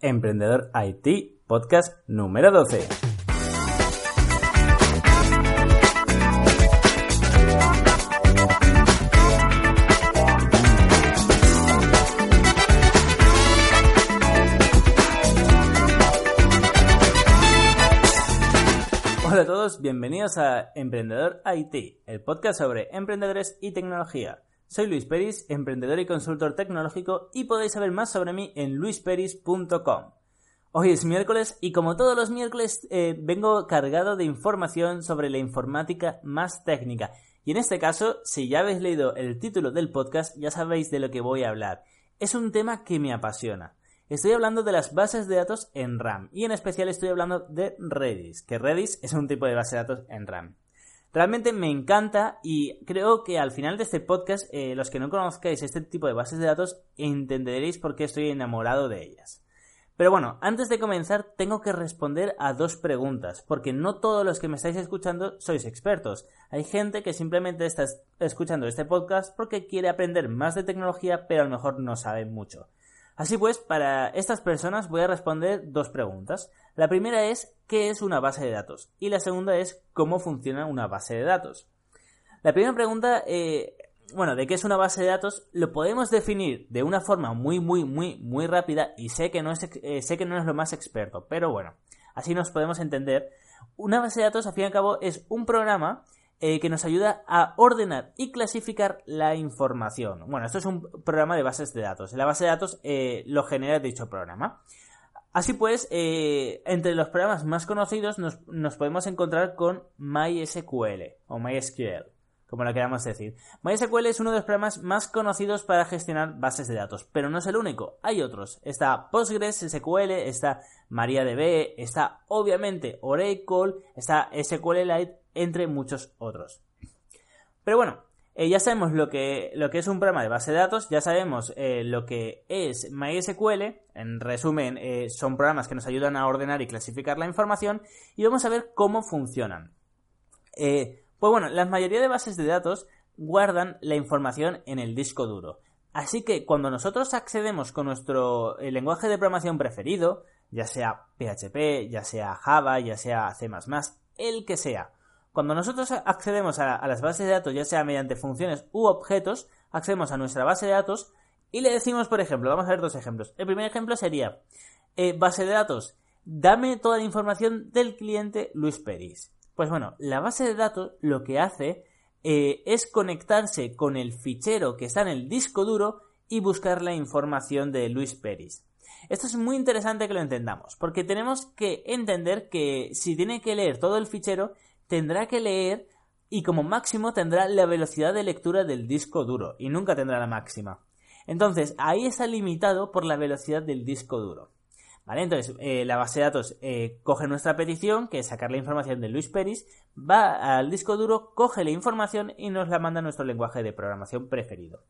Emprendedor IT, podcast número 12. Hola a todos, bienvenidos a Emprendedor IT, el podcast sobre emprendedores y tecnología. Soy Luis Peris, emprendedor y consultor tecnológico y podéis saber más sobre mí en luisperis.com. Hoy es miércoles y como todos los miércoles eh, vengo cargado de información sobre la informática más técnica. Y en este caso, si ya habéis leído el título del podcast, ya sabéis de lo que voy a hablar. Es un tema que me apasiona. Estoy hablando de las bases de datos en RAM y en especial estoy hablando de Redis, que Redis es un tipo de base de datos en RAM. Realmente me encanta y creo que al final de este podcast, eh, los que no conozcáis este tipo de bases de datos, entenderéis por qué estoy enamorado de ellas. Pero bueno, antes de comenzar tengo que responder a dos preguntas, porque no todos los que me estáis escuchando sois expertos. Hay gente que simplemente está escuchando este podcast porque quiere aprender más de tecnología, pero a lo mejor no sabe mucho. Así pues, para estas personas voy a responder dos preguntas. La primera es ¿qué es una base de datos? Y la segunda es ¿cómo funciona una base de datos? La primera pregunta, eh, bueno, de qué es una base de datos, lo podemos definir de una forma muy, muy, muy, muy rápida y sé que no es, eh, sé que no es lo más experto, pero bueno, así nos podemos entender. Una base de datos, al fin y al cabo, es un programa eh, que nos ayuda a ordenar y clasificar la información. Bueno, esto es un programa de bases de datos. La base de datos eh, lo genera dicho programa. Así pues, eh, entre los programas más conocidos nos, podemos encontrar con MySQL o MySQL, como lo queramos decir. MySQL es uno de los programas más conocidos para gestionar bases de datos, pero no es el único, hay otros. Está Postgres SQL, está MariaDB, está obviamente Oracle, está SQLite entre muchos otros. Pero bueno, eh, ya sabemos lo que, es un programa de base de datos, ya sabemos eh, lo que es MySQL, en resumen, eh, son programas que nos ayudan a ordenar y clasificar la información, y vamos a ver cómo funcionan. pues bueno, la mayoría de bases de datos guardan la información en el disco duro. Así que cuando nosotros accedemos con nuestro lenguaje de programación preferido, ya sea PHP, ya sea Java, ya sea C++, el que sea, cuando nosotros accedemos a, las bases de datos, ya sea mediante funciones u objetos, accedemos a nuestra base de datos y le decimos, por ejemplo, vamos a ver dos ejemplos. El primer ejemplo sería, eh, base de datos, dame toda la información del cliente Luis Peris. Pues bueno, la base de datos lo que hace eh, es conectarse con el fichero que está en el disco duro y buscar la información de Luis Peris. Esto es muy interesante que lo entendamos, porque tenemos que entender que si tiene que leer todo el fichero, tendrá que leer y como máximo tendrá la velocidad de lectura del disco duro y nunca tendrá la máxima. Entonces, ahí está limitado por la velocidad del disco duro. ¿Vale? Entonces, eh, la base de datos eh, coge nuestra petición, que es sacar la información de Luis Peris, va al disco duro, coge la información y nos la manda a nuestro lenguaje de programación preferido.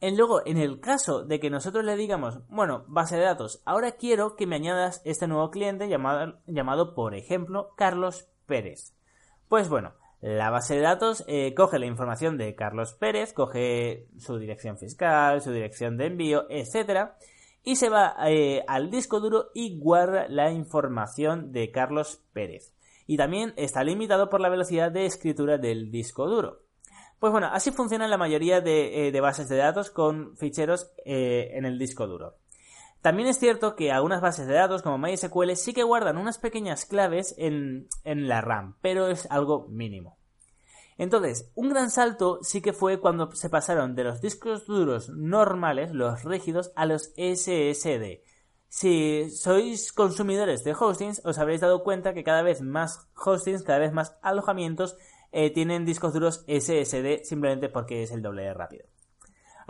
Y luego, en el caso de que nosotros le digamos, bueno, base de datos, ahora quiero que me añadas este nuevo cliente llamado, llamado por ejemplo, Carlos Pérez. Pues bueno, la base de datos eh, coge la información de Carlos Pérez, coge su dirección fiscal, su dirección de envío, etc. Y se va eh, al disco duro y guarda la información de Carlos Pérez. Y también está limitado por la velocidad de escritura del disco duro. Pues bueno, así funciona la mayoría eh, de bases de datos con ficheros en el disco duro. También es cierto que algunas bases de datos como MySQL sí que guardan unas pequeñas claves en, la RAM, pero es algo mínimo. Entonces, un gran salto sí que fue cuando se pasaron de los discos duros normales, los rígidos, a los SSD. Si sois consumidores de hostings, os habréis dado cuenta que cada vez más hostings, cada vez más alojamientos eh, tienen discos duros SSD simplemente porque es el doble de rápido.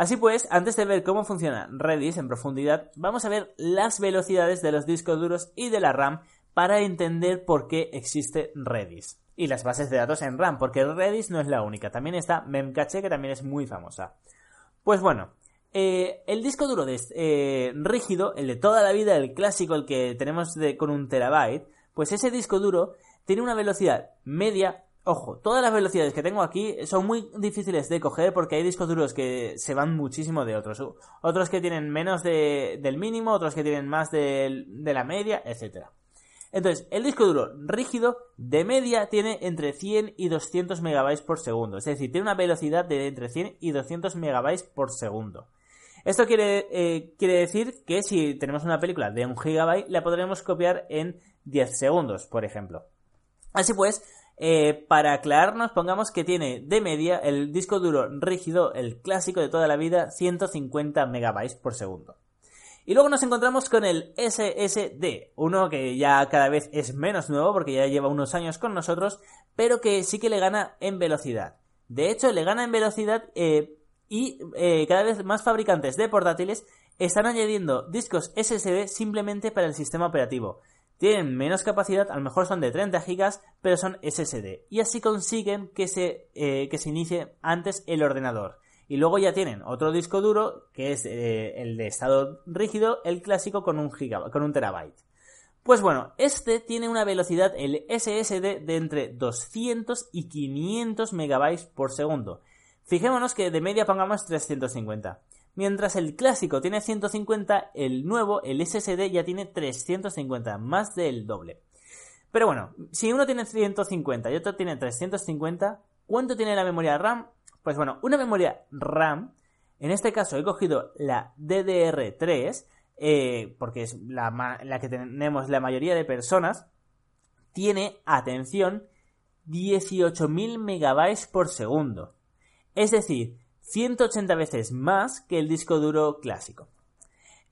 Así pues, antes de ver cómo funciona Redis en profundidad, vamos a ver las velocidades de los discos duros y de la RAM para entender por qué existe Redis. Y las bases de datos en RAM, porque Redis no es la única, también está Memcache, que también es muy famosa. Pues bueno, eh, el disco duro eh, rígido, el de toda la vida, el clásico, el que tenemos con un terabyte, pues ese disco duro tiene una velocidad media Ojo, todas las velocidades que tengo aquí son muy difíciles de coger porque hay discos duros que se van muchísimo de otros. Otros que tienen menos del mínimo, otros que tienen más de, la media, etc. Entonces, el disco duro rígido de media tiene entre 100 y 200 megabytes por segundo. Es decir, tiene una velocidad de entre 100 y 200 megabytes por segundo. Esto quiere, eh, quiere decir que si tenemos una película de 1 gigabyte, la podremos copiar en 10 segundos, por ejemplo. Así pues, eh, para aclararnos, pongamos que tiene de media el disco duro rígido, el clásico de toda la vida, 150 megabytes por segundo. Y luego nos encontramos con el SSD, uno que ya cada vez es menos nuevo porque ya lleva unos años con nosotros, pero que sí que le gana en velocidad. De hecho, le gana en velocidad eh, y eh, cada vez más fabricantes de portátiles están añadiendo discos SSD simplemente para el sistema operativo. Tienen menos capacidad, a lo mejor son de 30 GB, pero son SSD. Y así consiguen que se, eh, que se inicie antes el ordenador. Y luego ya tienen otro disco duro, que es eh, el de estado rígido, el clásico con un, con un terabyte. Pues bueno, este tiene una velocidad, el SSD, de entre 200 y 500 megabytes por segundo. Fijémonos que de media pongamos 350. Mientras el clásico tiene 150, el nuevo, el SSD, ya tiene 350, más del doble. Pero bueno, si uno tiene 150 y otro tiene 350, ¿cuánto tiene la memoria RAM? Pues bueno, una memoria RAM, en este caso he cogido la DDR3, eh, porque es la, la que tenemos la mayoría de personas, tiene, atención, 18.000 megabytes por segundo. Es decir, 180 veces más que el disco duro clásico.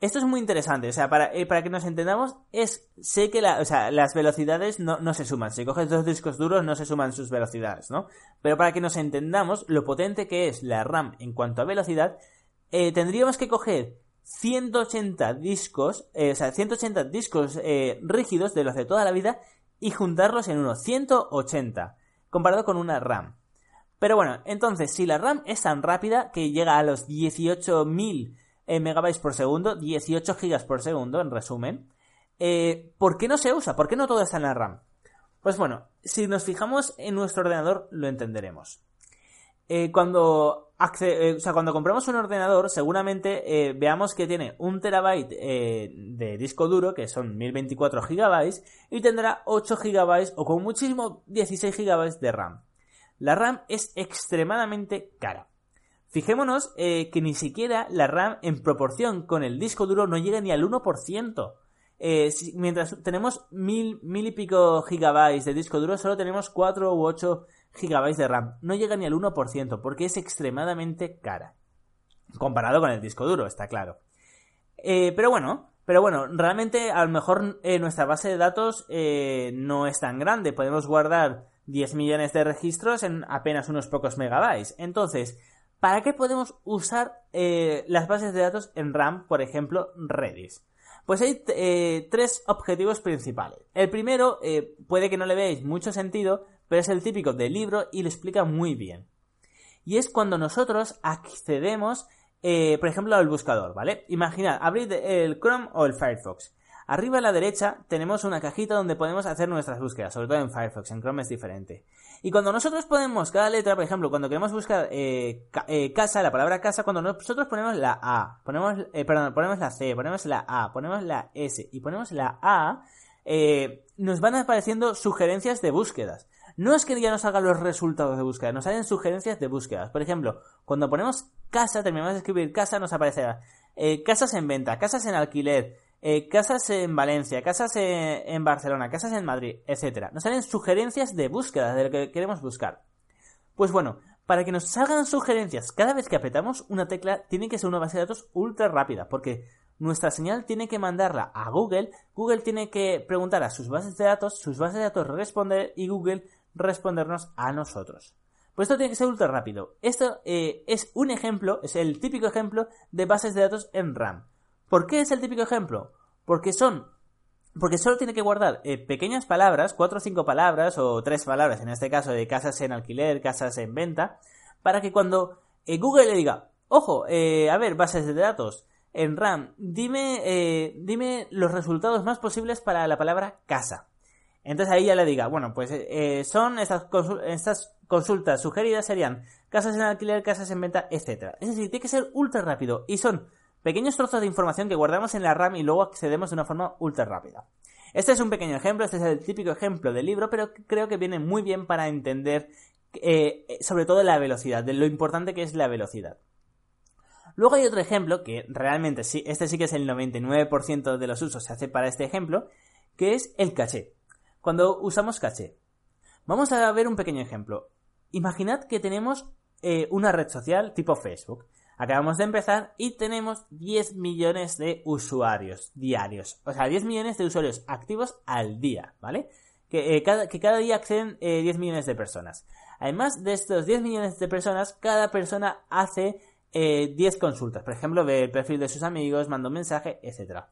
Esto es muy interesante, o sea, para, eh, para que nos entendamos, es, sé que las velocidades no, no, se suman. Si coges dos discos duros, no se suman sus velocidades, ¿no? Pero para que nos entendamos lo potente que es la RAM en cuanto a velocidad, eh, tendríamos que coger 180 discos, eh, o sea, 180 discos rígidos de los de toda la vida y juntarlos en uno, 180, comparado con una RAM. Pero bueno, entonces, si la RAM es tan rápida que llega a los 18.000 eh, megabytes por segundo, 18 gigas por segundo, en resumen, eh, ¿por qué no se usa? ¿Por qué no todo está en la RAM? Pues bueno, si nos fijamos en nuestro ordenador, lo entenderemos. Eh, cuando, sea, cuando compramos un ordenador, seguramente veamos que tiene un terabyte de disco duro, que son 1024 gigabytes, y tendrá 8 gigabytes o con muchísimo 16 gigabytes de RAM. La RAM es extremadamente cara. Fijémonos eh, que ni siquiera la RAM en proporción con el disco duro no llega ni al 1%. Eh, mientras tenemos mil, mil y pico gigabytes de disco duro, solo tenemos 4 u 8 gigabytes de RAM. No llega ni al 1% porque es extremadamente cara. Comparado con el disco duro, está claro. Eh, pero bueno, pero bueno, realmente a lo mejor nuestra base de datos no es tan grande. Podemos guardar 10 millones de registros en apenas unos pocos megabytes. Entonces, ¿para qué podemos usar eh, las bases de datos en RAM, por ejemplo, Redis? Pues hay eh, tres objetivos principales. El primero, eh, puede que no le veáis mucho sentido, pero es el típico del libro y lo explica muy bien. Y es cuando nosotros accedemos, por ejemplo, al buscador, ¿vale? Imaginad, abrir el Chrome o el Firefox. Arriba a la derecha tenemos una cajita donde podemos hacer nuestras búsquedas, sobre todo en Firefox, en Chrome es diferente. Y cuando nosotros ponemos cada letra, por ejemplo, cuando queremos buscar eh, eh, casa, la palabra casa, cuando nosotros ponemos la A, ponemos, eh, perdón, ponemos la C, ponemos la A, ponemos la S y ponemos la A, nos van apareciendo sugerencias de búsquedas. No es que ya nos hagan los resultados de búsqueda, nos salen sugerencias de búsquedas. Por ejemplo, cuando ponemos casa, terminamos de escribir casa, nos aparecerá casas en venta, casas en alquiler, eh, casas en Valencia, casas en, Barcelona, casas en Madrid, etcétera. Nos salen sugerencias de búsqueda de lo que queremos buscar. Pues bueno, para que nos salgan sugerencias cada vez que apretamos una tecla, tiene que ser una base de datos ultra rápida, porque nuestra señal tiene que mandarla a Google, Google tiene que preguntar a sus bases de datos, sus bases de datos responder y Google respondernos a nosotros. Pues esto tiene que ser ultra rápido. Esto eh, es un ejemplo, es el típico ejemplo de bases de datos en RAM. ¿Por qué es el típico ejemplo? Porque son porque solo tiene que guardar eh, pequeñas palabras, cuatro o cinco palabras, o tres palabras, en este caso de casas en alquiler, casas en venta, para que cuando eh, Google le diga, ojo, eh, a ver, bases de datos, en RAM, dime, dime los resultados más posibles para la palabra casa. Entonces ahí ya le diga, bueno, pues eh, son estas, estas consultas sugeridas serían casas en alquiler, casas en venta, etc. Es decir, tiene que ser ultra rápido y son pequeños trozos de información que guardamos en la RAM y luego accedemos de una forma ultra rápida. Este es un pequeño ejemplo, este es el típico ejemplo del libro, pero creo que viene muy bien para entender eh, sobre todo la velocidad, de lo importante que es la velocidad. Luego hay otro ejemplo, que realmente sí, este sí que es el 99% de los usos se hace para este ejemplo, que es el caché. Cuando usamos caché. Vamos a ver un pequeño ejemplo. Imaginad que tenemos eh, una red social tipo Facebook. Acabamos de empezar y tenemos 10 millones de usuarios diarios. O sea, 10 millones de usuarios activos al día, ¿vale? Que, eh, cada, que cada, día acceden 10 eh, millones de personas. Además de estos 10 millones de personas, cada persona hace 10 consultas. Por ejemplo, ve el perfil de sus amigos, manda un mensaje, etc.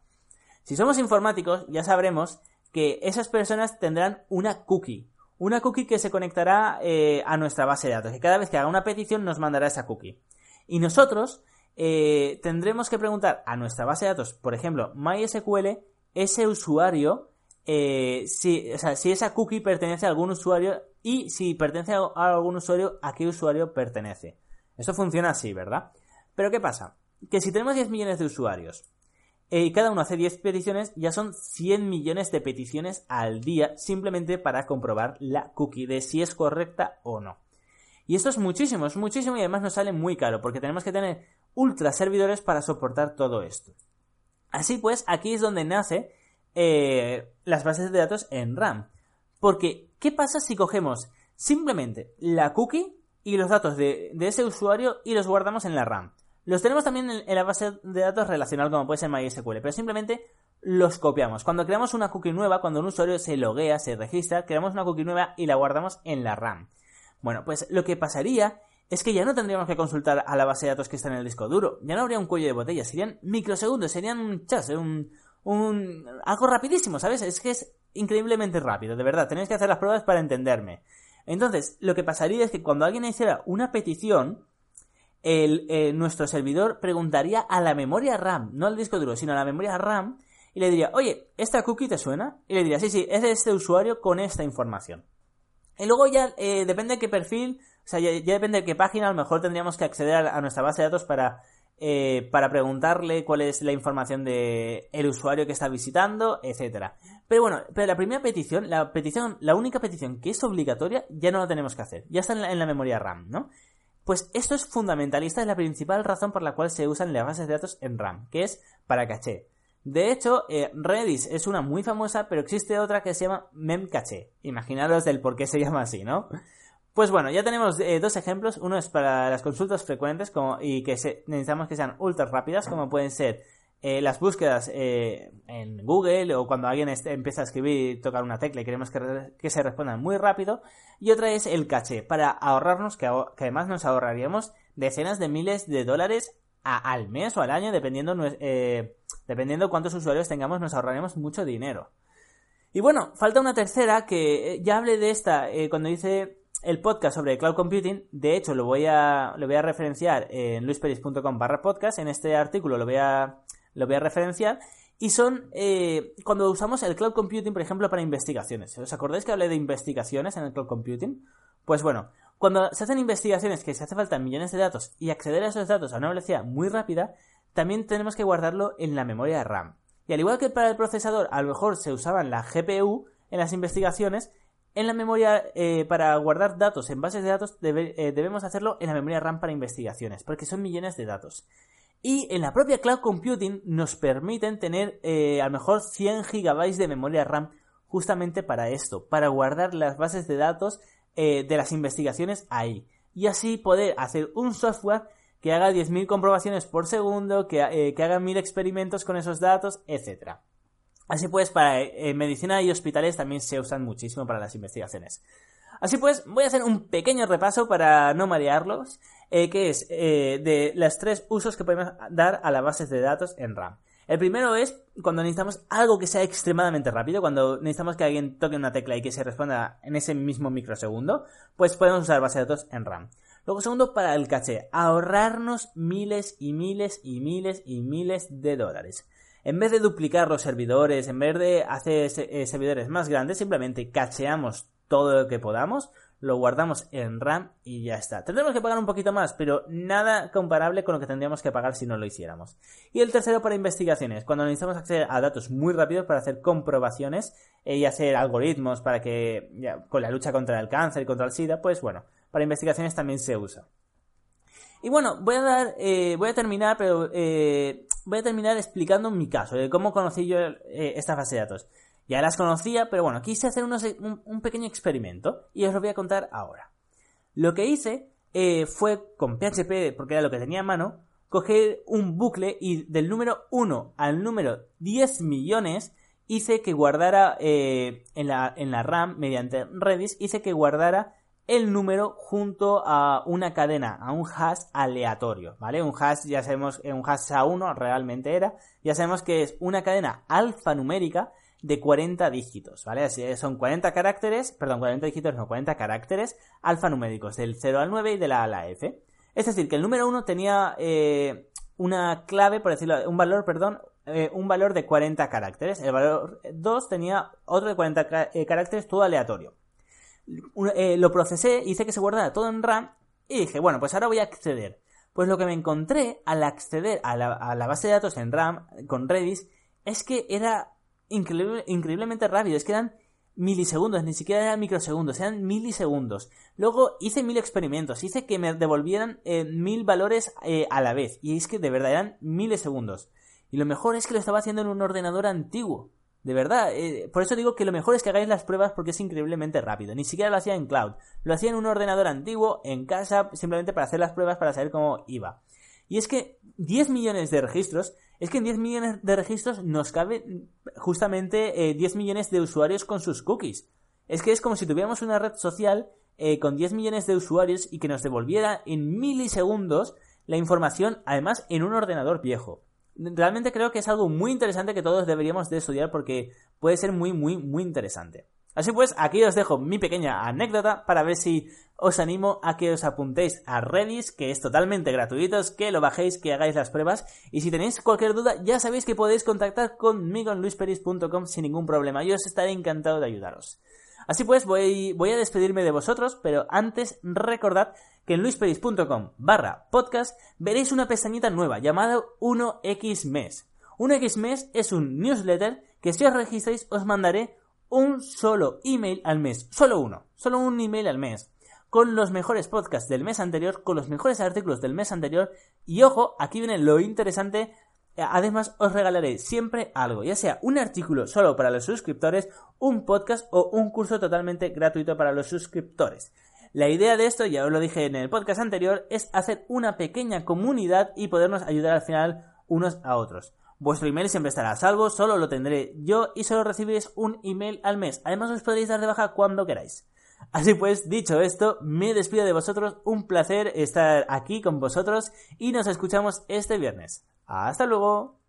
Si somos informáticos, ya sabremos que esas personas tendrán una cookie. Una cookie que se conectará a nuestra base de datos. Y cada vez que haga una petición nos mandará esa cookie. Y nosotros eh, tendremos que preguntar a nuestra base de datos, por ejemplo, MySQL, ese usuario, eh, si, o sea, si esa cookie pertenece a algún usuario y si pertenece a algún usuario, a qué usuario pertenece. Eso funciona así, ¿verdad? Pero ¿qué pasa? Que si tenemos 10 millones de usuarios eh, y cada uno hace 10 peticiones, ya son 100 millones de peticiones al día simplemente para comprobar la cookie de si es correcta o no. Y esto es muchísimo, es muchísimo y además nos sale muy caro porque tenemos que tener ultra servidores para soportar todo esto. Así pues, aquí es donde nace eh, las bases de datos en RAM. Porque, ¿qué pasa si cogemos simplemente la cookie y los datos de, ese usuario y los guardamos en la RAM? Los tenemos también en, la base de datos relacional como puede ser MySQL, pero simplemente los copiamos. Cuando creamos una cookie nueva, cuando un usuario se loguea, se registra, creamos una cookie nueva y la guardamos en la RAM. Bueno, pues lo que pasaría es que ya no tendríamos que consultar a la base de datos que está en el disco duro. Ya no habría un cuello de botella, serían microsegundos, serían un chas, un, un, algo rapidísimo, ¿sabes? Es que es increíblemente rápido, de verdad. Tenéis que hacer las pruebas para entenderme. Entonces, lo que pasaría es que cuando alguien hiciera una petición, eh, nuestro servidor preguntaría a la memoria RAM, no al disco duro, sino a la memoria RAM, y le diría, oye, ¿esta cookie te suena? Y le diría, sí, sí, es de este usuario con esta información. Y luego ya eh, depende de qué perfil, o sea, ya, depende de qué página, a lo mejor tendríamos que acceder a, nuestra base de datos para, eh, para preguntarle cuál es la información del el usuario que está visitando, etcétera. Pero bueno, pero la primera petición, la petición, la única petición que es obligatoria, ya no la tenemos que hacer. Ya está en la, en la memoria RAM, ¿no? Pues esto es fundamental y esta es la principal razón por la cual se usan las bases de datos en RAM, que es para caché. De hecho, eh, Redis es una muy famosa, pero existe otra que se llama Memcache. Imaginaros del por qué se llama así, ¿no? Pues bueno, ya tenemos eh, dos ejemplos. Uno es para las consultas frecuentes y que necesitamos que sean ultra rápidas, como pueden ser eh, las búsquedas en Google o cuando alguien empieza a escribir y tocar una tecla y queremos que, se respondan muy rápido. Y otra es el caché, para ahorrarnos, que además nos ahorraríamos decenas de miles de dólares al mes o al año, dependiendo, eh, dependiendo cuántos usuarios tengamos, nos ahorraremos mucho dinero. Y bueno, falta una tercera que eh, ya hablé de esta eh, cuando hice el podcast sobre cloud computing. De hecho, lo voy a, lo voy a referenciar en luisperis.com barra podcast. En este artículo lo voy a, lo voy a referenciar. Y son cuando usamos el cloud computing, por ejemplo, para investigaciones. ¿Os acordáis que hablé de investigaciones en el cloud computing? Pues bueno, cuando se hacen investigaciones que se hace falta millones de datos y acceder a esos datos a una velocidad muy rápida, también tenemos que guardarlo en la memoria RAM. Y al igual que para el procesador, a lo mejor se usaban la GPU en las investigaciones, en la memoria eh, para guardar datos en bases de datos eh, debemos hacerlo en la memoria RAM para investigaciones, porque son millones de datos. Y en la propia cloud computing nos permiten tener eh, a lo mejor 100 GB de memoria RAM justamente para esto, para guardar las bases de datos eh, de las investigaciones ahí. Y así poder hacer un software que haga 10.000 comprobaciones por segundo, que, eh, que haga 1.000 experimentos con esos datos, etc. Así pues, para eh, medicina y hospitales también se usan muchísimo para las investigaciones. Así pues, voy a hacer un pequeño repaso para no marearlos, que es de los tres usos que podemos dar a las bases de datos en RAM. El primero es cuando necesitamos algo que sea extremadamente rápido, cuando necesitamos que alguien toque una tecla y que se responda en ese mismo microsegundo, pues podemos usar base de datos en RAM. Luego, segundo, para el caché, ahorrarnos miles y miles y miles y miles de dólares. En vez de duplicar los servidores, en vez de hacer eh, servidores más grandes, simplemente cacheamos todo lo que podamos, lo guardamos en RAM y ya está. Tendremos que pagar un poquito más, pero nada comparable con lo que tendríamos que pagar si no lo hiciéramos. Y el tercero para investigaciones, cuando necesitamos acceder a datos muy rápidos para hacer comprobaciones y hacer algoritmos para que, con la lucha contra el cáncer y contra el SIDA, pues bueno, para investigaciones también se usa. Y bueno, voy a dar, eh, voy a terminar, pero eh, voy a terminar explicando mi caso, de cómo conocí yo eh, esta fase de datos. Ya las conocía, pero bueno, quise hacer un, pequeño experimento y os lo voy a contar ahora. Lo que hice eh, fue con PHP, porque era lo que tenía a mano, coger un bucle y del número 1 al número 10 millones hice que guardara eh, en, la, en la RAM mediante Redis, hice que guardara el número junto a una cadena, a un hash aleatorio, ¿vale? Un hash, ya sabemos, un hash A1 realmente era, ya sabemos que es una cadena alfanumérica de 40 dígitos, ¿vale? Así son 40 caracteres, perdón, 40 dígitos, no, 40 caracteres alfanuméricos, del 0 al 9 y de la A a la F. Es decir, que el número 1 tenía eh, una clave, por decirlo, un valor, perdón, eh, un valor de 40 caracteres. El valor 2 tenía otro de 40 eh, caracteres, todo aleatorio. lo procesé, hice que se guardara todo en RAM y dije, bueno, pues ahora voy a acceder. Pues lo que me encontré al acceder a la, a la base de datos en RAM con Redis es que era increíblemente rápido. Es que eran milisegundos, ni siquiera eran microsegundos, eran milisegundos. Luego hice mil experimentos, hice que me devolvieran eh, mil valores eh, a la vez. Y es que de verdad eran milisegundos. Y lo mejor es que lo estaba haciendo en un ordenador antiguo. De verdad, eh, por eso digo que lo mejor es que hagáis las pruebas porque es increíblemente rápido. Ni siquiera lo hacía en cloud. Lo hacía en un ordenador antiguo, en casa, simplemente para hacer las pruebas para saber cómo iba. Y es que 10 millones de registros es que en 10 millones de registros nos cabe justamente 10 eh, millones de usuarios con sus cookies. Es que es como si tuviéramos una red social eh, con 10 millones de usuarios y que nos devolviera en milisegundos la información, además en un ordenador viejo. Realmente creo que es algo muy interesante que todos deberíamos de estudiar porque puede ser muy, muy, muy interesante. Así pues, aquí os dejo mi pequeña anécdota para ver si os animo a que os apuntéis a Redis, que es totalmente gratuito, que lo bajéis, que hagáis las pruebas. Y si tenéis cualquier duda, ya sabéis que podéis contactar conmigo en luisperis.com sin ningún problema. Yo os estaré encantado de ayudaros. Así pues, voy, a despedirme de vosotros, pero antes recordad que en luisperis.com barra podcast veréis una pestañita nueva llamada 1X mes. 1X mes es un newsletter que si os registráis os mandaré un solo email al mes, solo uno, solo un email al mes, con los mejores podcasts del mes anterior, con los mejores artículos del mes anterior, y ojo, aquí viene lo interesante, además os regalaré siempre algo, ya sea un artículo solo para los suscriptores, un podcast o un curso totalmente gratuito para los suscriptores. La idea de esto, ya os lo dije en el podcast anterior, es hacer una pequeña comunidad y podernos ayudar al final unos a otros. Vuestro email siempre estará a salvo, solo lo tendré yo y solo recibiréis un email al mes. Además os podéis dar de baja cuando queráis. Así pues, dicho esto, me despido de vosotros, un placer estar aquí con vosotros y nos escuchamos este viernes. Hasta luego.